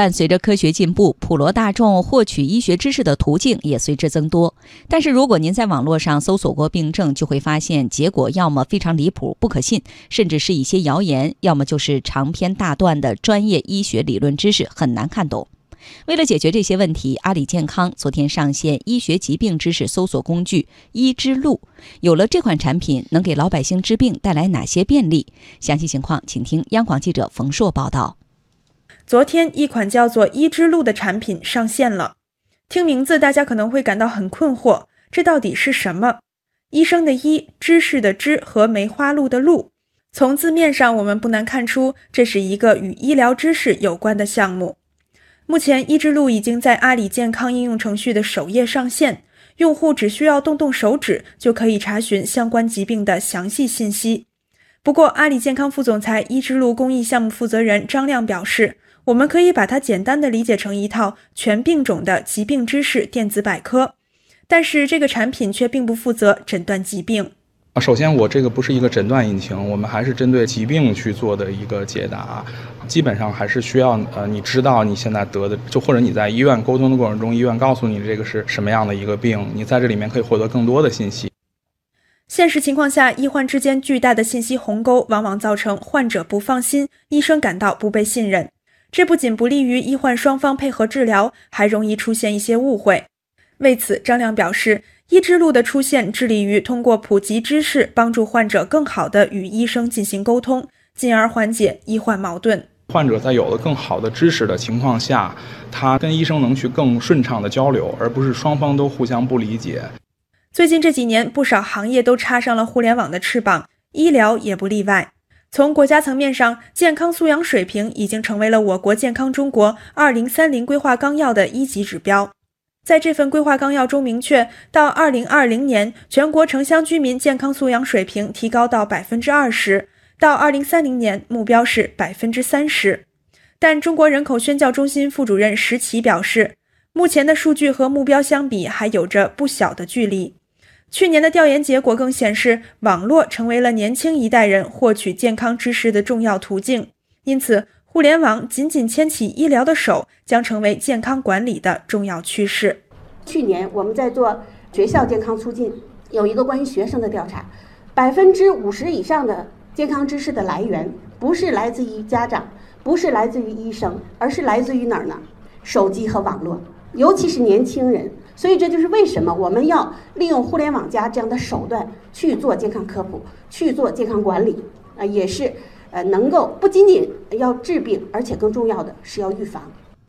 伴随着科学进步，普罗大众获取医学知识的途径也随之增多。但是，如果您在网络上搜索过病症，就会发现结果要么非常离谱、不可信，甚至是一些谣言；要么就是长篇大段的专业医学理论知识，很难看懂。为了解决这些问题，阿里健康昨天上线医学疾病知识搜索工具“医之路”。有了这款产品，能给老百姓治病带来哪些便利？详细情况，请听央广记者冯硕报道。昨天，一款叫做“医之路”的产品上线了。听名字，大家可能会感到很困惑，这到底是什么？医生的医，知识的知和梅花鹿的鹿。从字面上，我们不难看出，这是一个与医疗知识有关的项目。目前，医之路已经在阿里健康应用程序的首页上线，用户只需要动动手指就可以查询相关疾病的详细信息。不过，阿里健康副总裁、医之路公益项目负责人张亮表示，我们可以把它简单的理解成一套全病种的疾病知识电子百科，但是这个产品却并不负责诊断疾病。啊，首先我这个不是一个诊断引擎，我们还是针对疾病去做的一个解答，基本上还是需要呃，你知道你现在得的，就或者你在医院沟通的过程中，医院告诉你这个是什么样的一个病，你在这里面可以获得更多的信息。现实情况下，医患之间巨大的信息鸿沟，往往造成患者不放心，医生感到不被信任，这不仅不利于医患双方配合治疗，还容易出现一些误会。为此，张亮表示。医之路的出现，致力于通过普及知识，帮助患者更好地与医生进行沟通，进而缓解医患矛盾。患者在有了更好的知识的情况下，他跟医生能去更顺畅的交流，而不是双方都互相不理解。最近这几年，不少行业都插上了互联网的翅膀，医疗也不例外。从国家层面上，健康素养水平已经成为了我国健康中国二零三零规划纲要的一级指标。在这份规划纲要中明确，到二零二零年，全国城乡居民健康素养水平提高到百分之二十；到二零三零年，目标是百分之三十。但中国人口宣教中心副主任石奇表示，目前的数据和目标相比还有着不小的距离。去年的调研结果更显示，网络成为了年轻一代人获取健康知识的重要途径，因此。互联网紧紧牵起医疗的手，将成为健康管理的重要趋势。去年我们在做学校健康促进，有一个关于学生的调查，百分之五十以上的健康知识的来源不是来自于家长，不是来自于医生，而是来自于哪儿呢？手机和网络，尤其是年轻人。所以这就是为什么我们要利用互联网加这样的手段去做健康科普，去做健康管理啊，也是。呃，能够不仅仅要治病，而且更重要的是要预防。